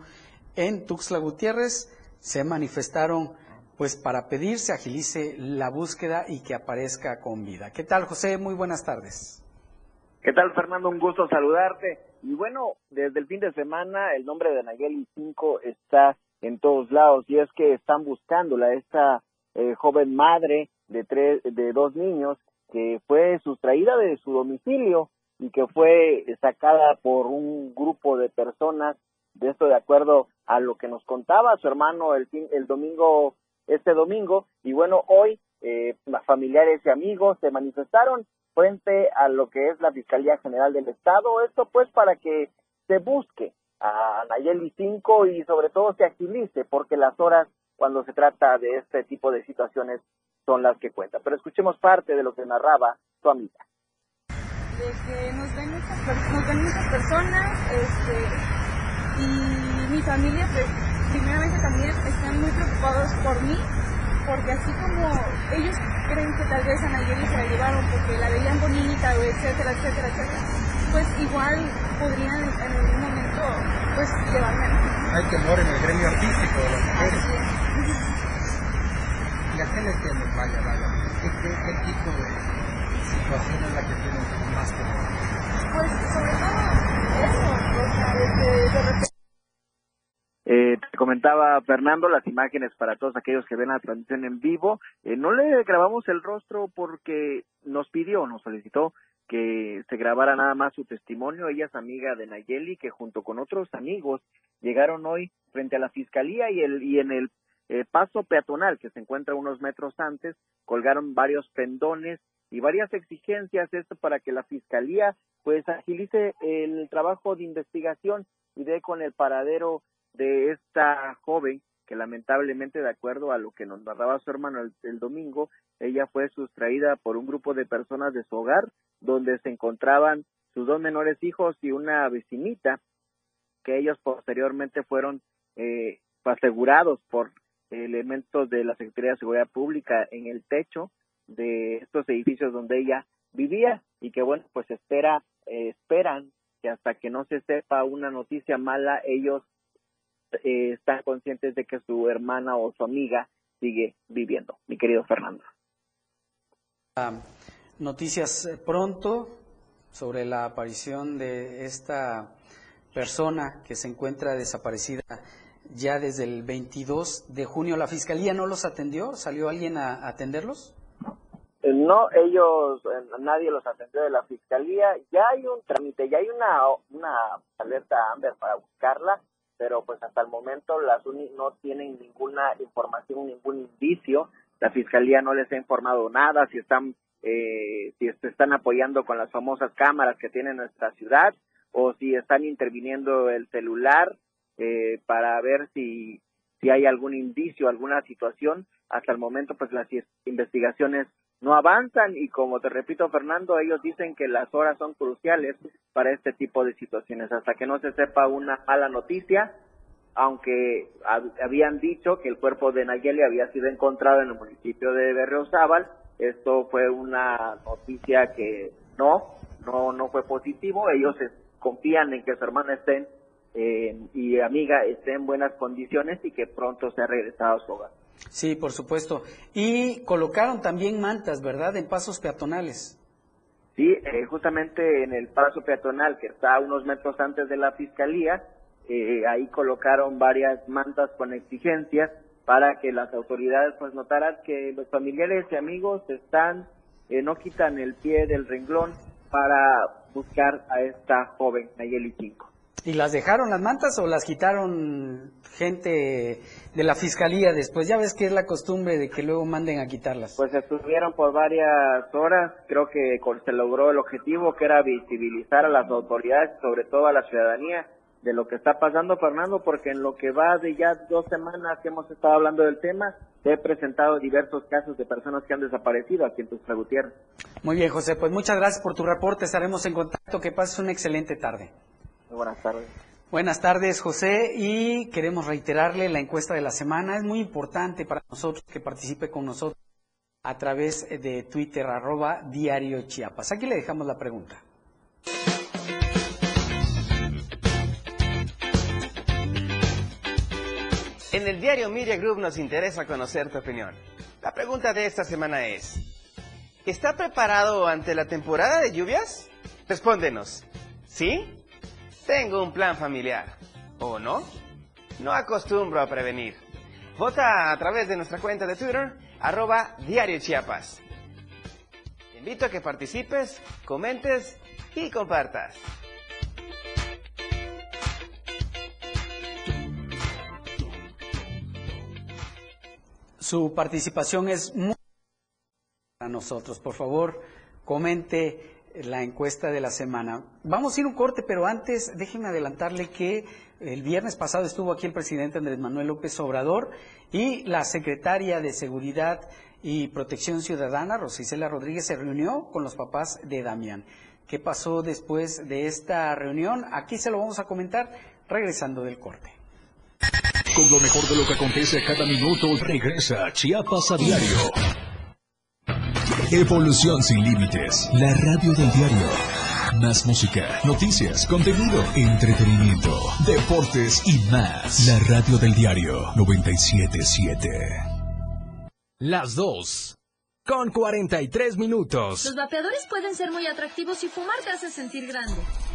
en Tuxtla Gutiérrez, se manifestaron pues para pedir se agilice la búsqueda y que aparezca con vida. ¿Qué tal, José? Muy buenas tardes. ¿Qué tal, Fernando? Un gusto saludarte. Y bueno, desde el fin de semana el nombre de Nayeli 5 está en todos lados y es que están buscándola, esta eh, joven madre de, tres, de dos niños que fue sustraída de su domicilio y que fue sacada por un grupo de personas, de esto de acuerdo a lo que nos contaba su hermano el, el domingo, este domingo, y bueno, hoy eh, familiares y amigos se manifestaron frente a lo que es la Fiscalía General del Estado. Esto pues para que se busque a Nayeli 5 y sobre todo se agilice porque las horas cuando se trata de este tipo de situaciones son las que cuentan. Pero escuchemos parte de lo que narraba su amiga. De que nos ven muchas, personas este, y mi familia pues primeramente también están muy preocupados por mí porque así como ellos creen que tal vez a Nayeli se la llevaron porque la veían bonita, o etcétera, etcétera, etcétera, pues igual podrían en algún momento pues llevarme a Hay temor en el gremio artístico de las mujeres. ¿Y a qué le temen, vaya, vaya? ¿Qué, qué, tipo de situación es la que tienen más temor? Pues sobre todo eso, o sea, de, de repente eh, te comentaba Fernando las imágenes para todos aquellos que ven la transmisión en vivo. Eh, no le grabamos el rostro porque nos pidió, nos solicitó que se grabara nada más su testimonio. Ella es amiga de Nayeli, que junto con otros amigos llegaron hoy frente a la fiscalía y, el, y en el eh, paso peatonal que se encuentra unos metros antes colgaron varios pendones y varias exigencias esto para que la fiscalía pues agilice el trabajo de investigación y dé con el paradero de esta joven que lamentablemente, de acuerdo a lo que nos narraba su hermano el, domingo, ella fue sustraída por un grupo de personas de su hogar, donde se encontraban sus dos menores hijos y una vecinita, que ellos posteriormente fueron eh, asegurados por elementos de la Secretaría de Seguridad Pública en el techo de estos edificios donde ella vivía y que bueno pues espera eh, esperan que hasta que no se sepa una noticia mala ellos eh, están conscientes de que su hermana o su amiga sigue viviendo. Mi querido Fernando. Noticias eh, pronto sobre la aparición de esta persona que se encuentra desaparecida ya desde el 22 de junio. ¿La fiscalía no los atendió? ¿Salió alguien a atenderlos? Eh, no, ellos, eh, nadie los atendió de la fiscalía. Ya hay un trámite, ya hay una, una alerta Amber para buscarla, pero pues hasta el momento las UNI no tienen ninguna información, ningún indicio. La fiscalía no les ha informado nada, si están, eh, si se están apoyando con las famosas cámaras que tiene nuestra ciudad o si están interviniendo el celular eh, para ver si, si hay algún indicio, alguna situación. Hasta el momento, pues las investigaciones no avanzan y como te repito, Fernando, ellos dicen que las horas son cruciales para este tipo de situaciones. Hasta que no se sepa una mala noticia, aunque habían dicho que el cuerpo de Nayeli había sido encontrado en el municipio de Berriozábal, esto fue una noticia que no, no, no fue positivo. Ellos confían en que su hermana esté eh, y amiga esté en buenas condiciones y que pronto sea regresado a su hogar. Sí, por supuesto. Y colocaron también mantas, ¿verdad?, en pasos peatonales. Sí, eh, justamente en el paso peatonal que está a unos metros antes de la fiscalía, eh, ahí colocaron varias mantas con exigencias para que las autoridades pues notaran que los familiares y amigos están, no quitan el pie del renglón para buscar a esta joven Nayeli 5. ¿Y las dejaron las mantas o las quitaron gente de la fiscalía después? Ya ves que es la costumbre de que luego manden a quitarlas. Pues estuvieron por varias horas, creo que se logró el objetivo que era visibilizar a las autoridades, sobre todo a la ciudadanía, de lo que está pasando, Fernando, porque en lo que va de ya dos semanas que hemos estado hablando del tema, se he presentado diversos casos de personas que han desaparecido aquí en Tuxtla Gutiérrez. Muy bien, José, pues muchas gracias por tu reporte, estaremos en contacto, que pases una excelente tarde. Muy buenas tardes. Buenas tardes, José, y queremos reiterarle la encuesta de la semana. Es muy importante para nosotros que participe con nosotros a través de Twitter, arroba Diario Chiapas. Aquí le dejamos la pregunta. En el diario Media Group nos interesa conocer tu opinión. La pregunta de esta semana es, ¿está preparado ante la temporada de lluvias? Respóndenos, ¿sí? Tengo un plan familiar. ¿O no? No acostumbro a prevenir. Vota a través de nuestra cuenta de Twitter, arroba Diario Chiapas. Te invito a que participes, comentes y compartas. Su participación es muy para nosotros. Por favor, comente la encuesta de la semana. Vamos a ir un corte, pero antes déjenme adelantarle que el viernes pasado estuvo aquí el presidente Andrés Manuel López Obrador y la secretaria de Seguridad y Protección Ciudadana, Rosicela Rodríguez, se reunió con los papás de Damián. ¿Qué pasó después de esta reunión? Aquí se lo vamos a comentar regresando del corte. Con lo mejor de lo que acontece cada minuto, regresa Chiapas a diario. Evolución sin límites. La radio del diario. Más música, noticias, contenido, entretenimiento, deportes y más. La radio del diario 977. Las dos con 43 minutos. Los vapeadores pueden ser muy atractivos y fumar te hace sentir grande.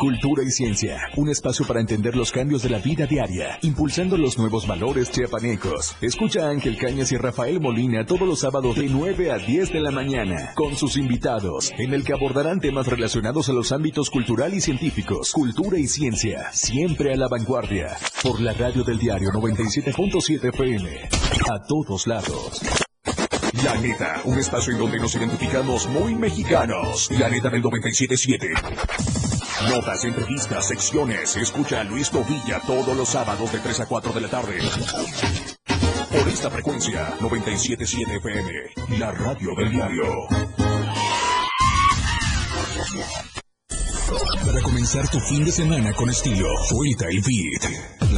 Cultura y ciencia. Un espacio para entender los cambios de la vida diaria, impulsando los nuevos valores chiapanecos. Escucha a Ángel Cañas y Rafael Molina todos los sábados de 9 a 10 de la mañana, con sus invitados, en el que abordarán temas relacionados a los ámbitos cultural y científicos, cultura y ciencia, siempre a la vanguardia. Por la radio del diario 97.7 FM. A todos lados. La neta, un espacio en donde nos identificamos muy mexicanos. La neta del 97.7. Notas, entrevistas, secciones. Escucha a Luis Tovilla todos los sábados de 3 a 4 de la tarde. Por esta frecuencia, 97.7 FM, la radio del diario. Para comenzar tu fin de semana con estilo, Suelta el Beat.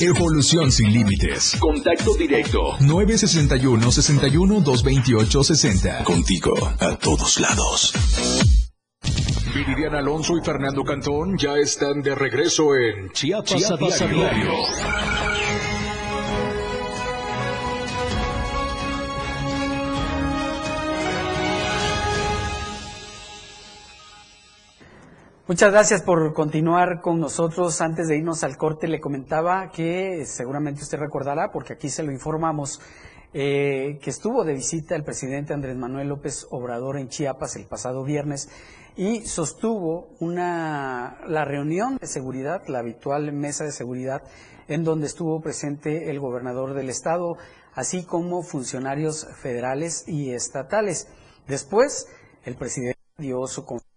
Evolución sin límites. Contacto directo. 961 61 228 60. Contigo a todos lados. Viridiana Alonso y Fernando Cantón ya están de regreso en Chiapas, Chiapas a a diario. Muchas gracias por continuar con nosotros. Antes de irnos al corte, le comentaba que seguramente usted recordará, porque aquí se lo informamos, eh, que estuvo de visita el presidente Andrés Manuel López Obrador en Chiapas el pasado viernes y sostuvo una, la reunión de seguridad, la habitual mesa de seguridad, en donde estuvo presente el gobernador del estado, así como funcionarios federales y estatales. Después, el presidente dio su conferencia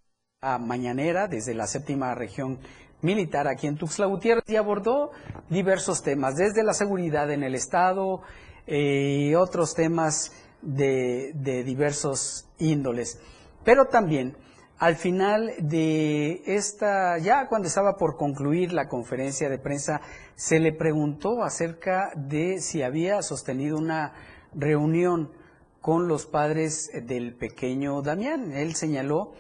mañanera desde la séptima región militar aquí en Tuxtla Gutiérrez y abordó diversos temas, desde la seguridad en el Estado eh, y otros temas de, de diversos índoles. Pero también, al final de esta, ya cuando estaba por concluir la conferencia de prensa, se le preguntó acerca de si había sostenido una reunión con los padres del pequeño Damián. Él señaló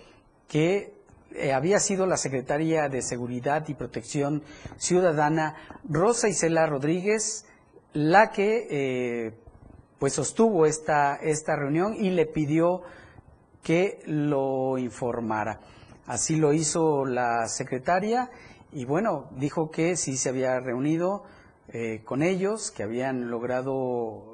que eh, había sido la secretaria de Seguridad y Protección Ciudadana, Rosa Isela Rodríguez, la que eh, pues sostuvo esta, esta reunión y le pidió que lo informara. Así lo hizo la secretaria y bueno, dijo que sí se había reunido eh, con ellos, que habían logrado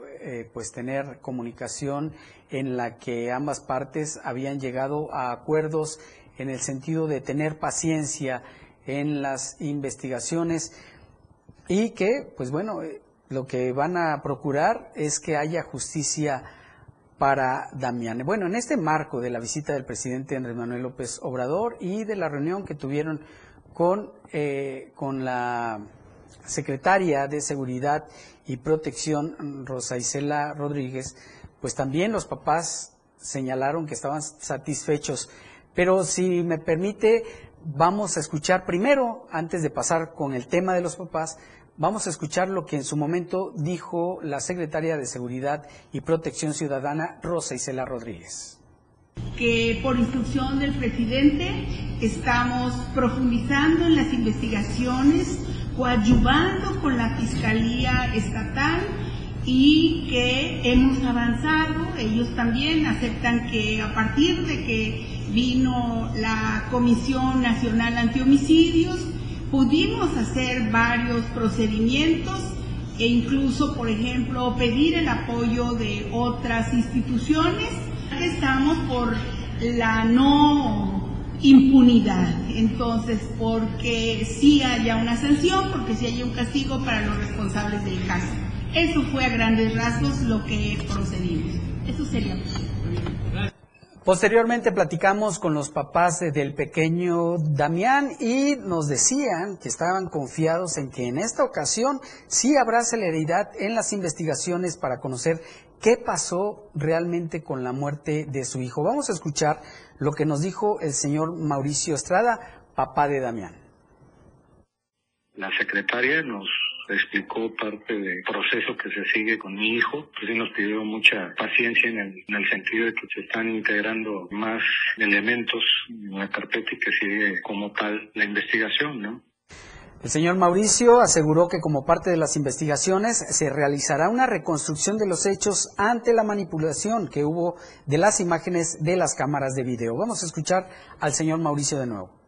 pues tener comunicación en la que ambas partes habían llegado a acuerdos en el sentido de tener paciencia en las investigaciones y que, pues bueno, eh, lo que van a procurar es que haya justicia para Damián. Bueno, en este marco de la visita del presidente Andrés Manuel López Obrador y de la reunión que tuvieron con, eh, con la secretaria de Seguridad y Protección, Rosa Isela Rodríguez, pues también los papás señalaron que estaban satisfechos. Pero si me permite, vamos a escuchar primero, antes de pasar con el tema de los papás, vamos a escuchar lo que en su momento dijo la secretaria de Seguridad y Protección Ciudadana, Rosa Isela Rodríguez. que por instrucción del presidente estamos profundizando en las investigaciones, coadyuvando con la Fiscalía Estatal y que hemos avanzado. Ellos también aceptan que a partir de que vino la Comisión Nacional Antihomicidios, pudimos hacer varios procedimientos e incluso, por ejemplo, pedir el apoyo de otras instituciones. Estamos por la no impunidad, entonces, porque sí haya una sanción, porque sí haya un castigo para los responsables del caso. Eso fue a grandes rasgos lo que procedimos. Eso sería. Posteriormente platicamos con los papás de- del pequeño Damián y nos decían que estaban confiados en que en esta ocasión sí habrá celeridad en las investigaciones para conocer qué pasó realmente con la muerte de su hijo. Vamos a escuchar lo que nos dijo el señor Mauricio Estrada, papá de Damián. La secretaria nos explicó parte del proceso que se sigue con mi hijo, pues sí nos pidió mucha paciencia en el, en el sentido de que se están integrando más elementos en la carpeta y que sigue como tal la investigación, ¿no? El señor Mauricio aseguró que como parte de las investigaciones se realizará una reconstrucción de los hechos ante la manipulación que hubo de las imágenes de las cámaras de video. Vamos a escuchar al señor Mauricio de nuevo.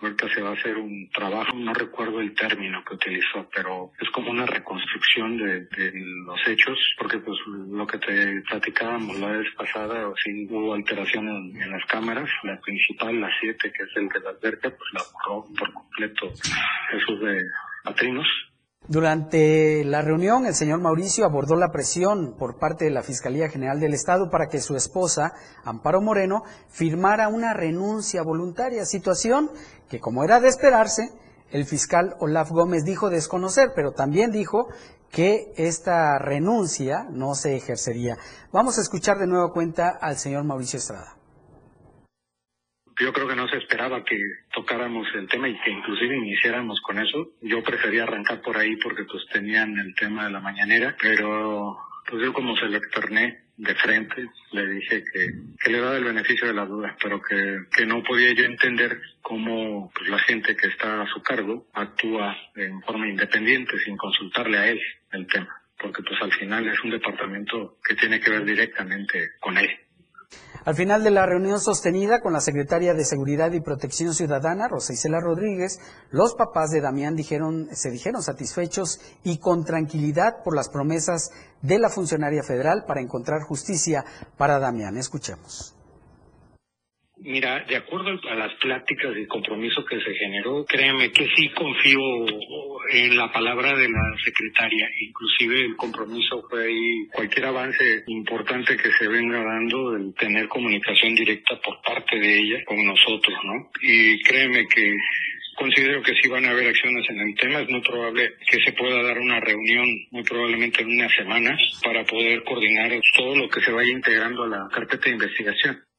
Ahorita se va a hacer un trabajo, no recuerdo el término que utilizó, pero es como una reconstrucción de, de los hechos, porque pues lo que te platicábamos la vez pasada, o sí hubo alteración en, las cámaras, la principal, la 7, que es el de la alberca, pues la borró por completo esos de Patrinos. Durante la reunión, el señor Mauricio abordó la presión por parte de la Fiscalía General del Estado para que su esposa, Amparo Moreno, firmara una renuncia voluntaria, situación que, como era de esperarse, el fiscal Olaf Gómez dijo desconocer, pero también dijo que esta renuncia no se ejercería. Vamos a escuchar de nuevo cuenta al señor Mauricio Estrada. Yo creo que no se esperaba que tocáramos el tema y que inclusive iniciáramos con eso. Yo prefería arrancar por ahí porque pues tenían el tema de la mañanera, pero pues yo como se lo externé de frente, le dije que, que le daba el beneficio de la duda, pero que, que no podía yo entender cómo pues, la gente que está a su cargo actúa en forma independiente sin consultarle a él el tema, porque pues al final es un departamento que tiene que ver directamente con él. Al final de la reunión sostenida con la secretaria de Seguridad y Protección Ciudadana, Rosa Isela Rodríguez, los papás de Damián dijeron, se dijeron satisfechos y con tranquilidad por las promesas de la funcionaria federal para encontrar justicia para Damián. Escuchemos. Mira, de acuerdo a las pláticas y compromiso que se generó, créeme que sí confío en la palabra de la secretaria. Inclusive el compromiso fue ahí, cualquier avance importante que se venga dando, el tener comunicación directa por parte de ella con nosotros, ¿no? Y créeme que considero que sí van a haber acciones en el tema. Es muy probable que se pueda dar una reunión, muy probablemente en unas semanas, para poder coordinar todo lo que se vaya integrando a la carpeta de investigación.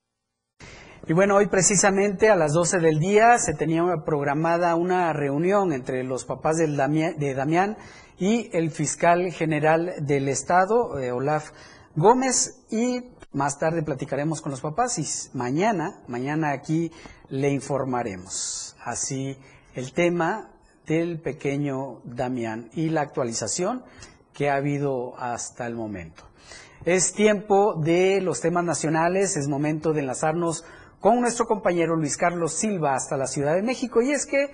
Y bueno, hoy precisamente a las 12 del día se tenía programada una reunión entre los papás del Damián- de Damián y el fiscal general del Estado, eh, Olaf Gómez, y más tarde platicaremos con los papás y mañana, mañana aquí le informaremos. Así el tema del pequeño Damián y la actualización que ha habido hasta el momento. Es tiempo de los temas nacionales, es momento de enlazarnos con nuestro compañero Luis Carlos Silva hasta la Ciudad de México. Y es que,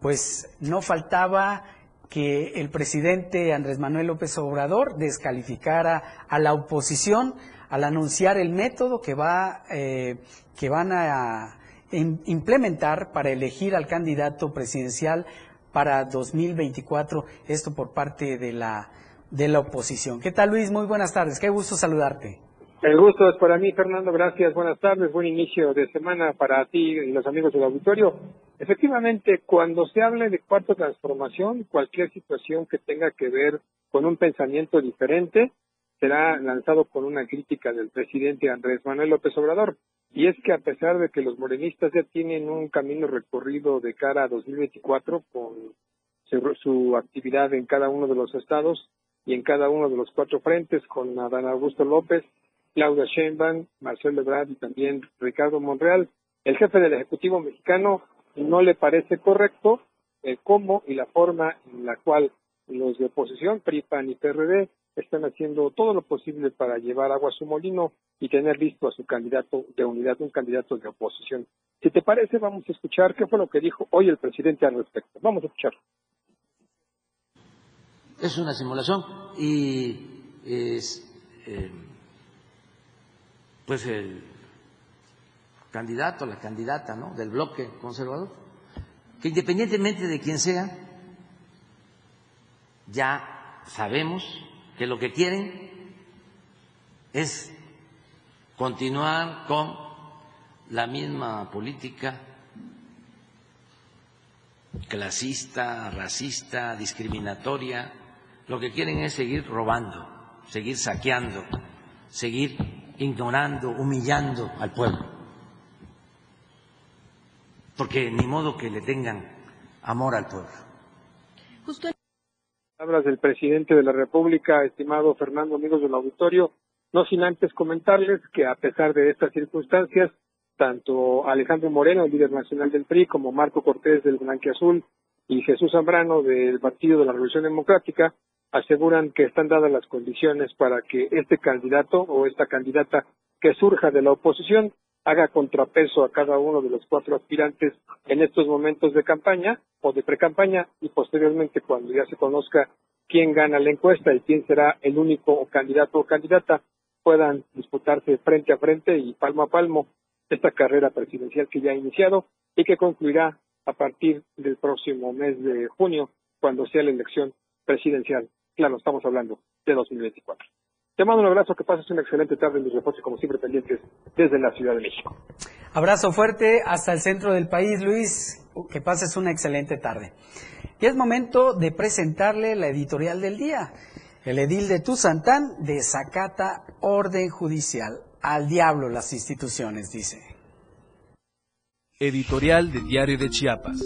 pues, no faltaba que el presidente Andrés Manuel López Obrador descalificara a la oposición al anunciar el método que va eh, que van a im- implementar para elegir al candidato presidencial para 2024 esto por parte de la de la oposición. ¿Qué tal Luis? Muy buenas tardes. Qué gusto saludarte. El gusto es para mí, Fernando. Gracias. Buenas tardes. Buen inicio de semana para ti y los amigos del auditorio. Efectivamente, cuando se hable de cuarta transformación, cualquier situación que tenga que ver con un pensamiento diferente será lanzado con una crítica del presidente Andrés Manuel López Obrador. Y es que a pesar de que los morenistas ya tienen un camino recorrido de cara a 2024 con su, su actividad en cada uno de los estados y en cada uno de los cuatro frentes con Adán Augusto López, Claudia Sheinbaum, Marcelo Ebrard y también Ricardo Monreal. El jefe del Ejecutivo mexicano no le parece correcto el cómo y la forma en la cual los de oposición, PRI, PAN y PRD, están haciendo todo lo posible para llevar agua a su molino y tener listo a su candidato de unidad, un candidato de oposición. Si te parece, vamos a escuchar qué fue lo que dijo hoy el presidente al respecto. Vamos a escuchar. es una simulación y es eh, pues el candidato, la candidata ¿no? del bloque conservador, que independientemente de quién sea, ya sabemos que lo que quieren es continuar con la misma política clasista, racista, discriminatoria. Lo que quieren es seguir robando, seguir saqueando, seguir ignorando, humillando al pueblo. Porque ni modo que le tengan amor al pueblo. Justo Palabras del presidente de la República, estimado Fernando, amigos del auditorio, no sin antes comentarles que a pesar de estas circunstancias, tanto Alejandro Moreno, el líder nacional del PRI, como Marco Cortés del Azul y Jesús Zambrano del Partido de la Revolución Democrática aseguran que están dadas las condiciones para que este candidato o esta candidata que surja de la oposición haga contrapeso a cada uno de los cuatro aspirantes en estos momentos de campaña o de precampaña y posteriormente cuando ya se conozca quién gana la encuesta y quién será el único candidato o candidata puedan disputarse frente a frente y palmo a palmo esta carrera presidencial que ya ha iniciado y que concluirá a partir del próximo mes de junio, cuando sea la elección presidencial. Claro, estamos hablando de 2024. Te mando un abrazo, que pases una excelente tarde en mis reportes, como siempre, pendientes desde la Ciudad de México. Abrazo fuerte hasta el centro del país, Luis. Que pases una excelente tarde. Y es momento de presentarle la editorial del día. El edil de Tuzantán desacata orden judicial. Al diablo las instituciones, dice. Editorial de Diario de Chiapas.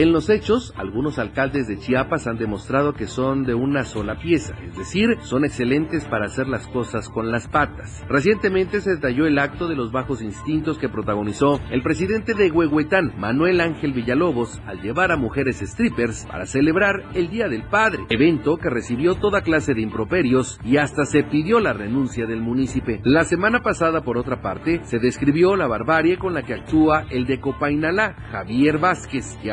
En los hechos, algunos alcaldes de Chiapas han demostrado que son de una sola pieza, es decir, son excelentes para hacer las cosas con las patas. Recientemente se detalló el acto de los bajos instintos que protagonizó el presidente de Huehuetán, Manuel Ángel Villalobos, al llevar a mujeres strippers para celebrar el Día del Padre, evento que recibió toda clase de improperios y hasta se pidió la renuncia del municipio. La semana pasada, por otra parte, se describió la barbarie con la que actúa el de Copainalá, Javier Vázquez, que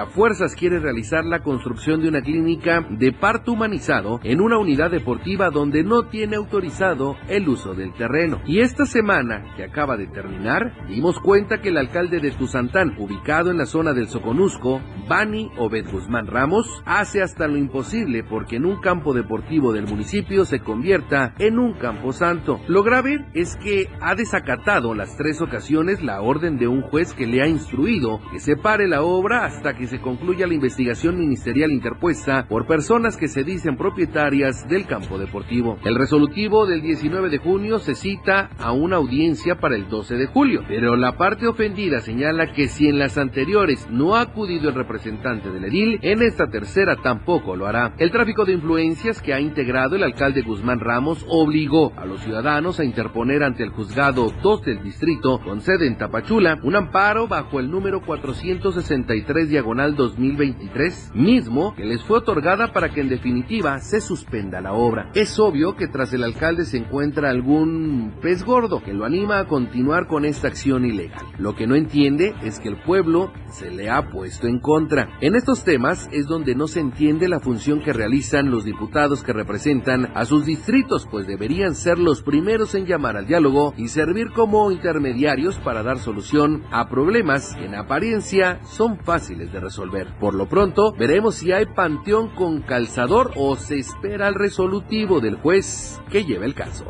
quiere realizar la construcción de una clínica de parto humanizado en una unidad deportiva donde no tiene autorizado el uso del terreno. Y esta semana, que acaba de terminar, dimos cuenta que el alcalde de Tuzantán, ubicado en la zona del Soconusco, Bani Obed Guzmán Ramos, hace hasta lo imposible porque en un campo deportivo del municipio se convierta en un campo santo. Lo grave es que ha desacatado las tres ocasiones la orden de un juez que le ha instruido que se pare la obra hasta que se concluya concluya la investigación ministerial interpuesta por personas que se dicen propietarias del campo deportivo. El resolutivo del 19 de junio se cita a una audiencia para el 12 de julio, pero la parte ofendida señala que si en las anteriores no ha acudido el representante del edil, en esta tercera tampoco lo hará. El tráfico de influencias que ha integrado el alcalde Guzmán Ramos obligó a los ciudadanos a interponer ante el juzgado 2 del distrito con sede en Tapachula un amparo bajo el número 463 diagonal 2023, mismo que les fue otorgada para que en definitiva se suspenda la obra. Es obvio que tras el alcalde se encuentra algún pez gordo que lo anima a continuar con esta acción ilegal. Lo que no entiende es que el pueblo se le ha puesto en contra. En estos temas es donde no se entiende la función que realizan los diputados que representan a sus distritos, pues deberían ser los primeros en llamar al diálogo y servir como intermediarios para dar solución a problemas que en apariencia son fáciles de resolver. Por lo pronto, veremos si hay panteón con calzador o se espera el resolutivo del juez que lleve el caso.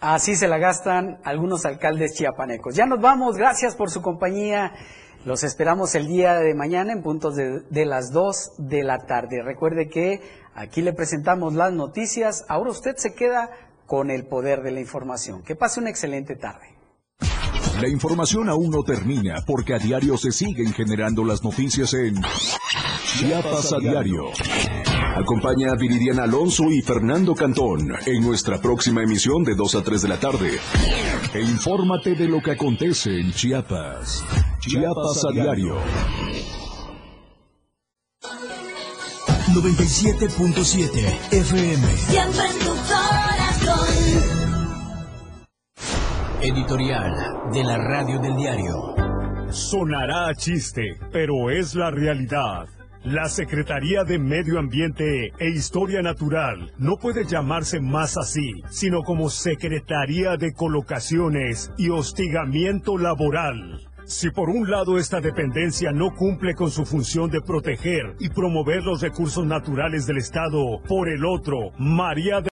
Así se la gastan algunos alcaldes chiapanecos. Ya nos vamos, gracias por su compañía. Los esperamos el día de mañana en puntos de, de, las 2 de la tarde. Recuerde que aquí le presentamos las noticias. Ahora usted se queda con el poder de la información. Que pase una excelente tarde. La información aún no termina porque a diario se siguen generando las noticias en Chiapas a diario. Acompaña a Viridiana Alonso y Fernando Cantón en nuestra próxima emisión de 2 a 3 de la tarde. E infórmate de lo que acontece en Chiapas. Chiapas a diario. 97.7 FM. Siempre en tu Editorial de la Radio del Diario. Sonará a chiste, pero es la realidad. La Secretaría de Medio Ambiente e Historia Natural no puede llamarse más así, sino como Secretaría de Colocaciones y Hostigamiento Laboral. Si por un lado esta dependencia no cumple con su función de proteger y promover los recursos naturales del Estado, por el otro, María de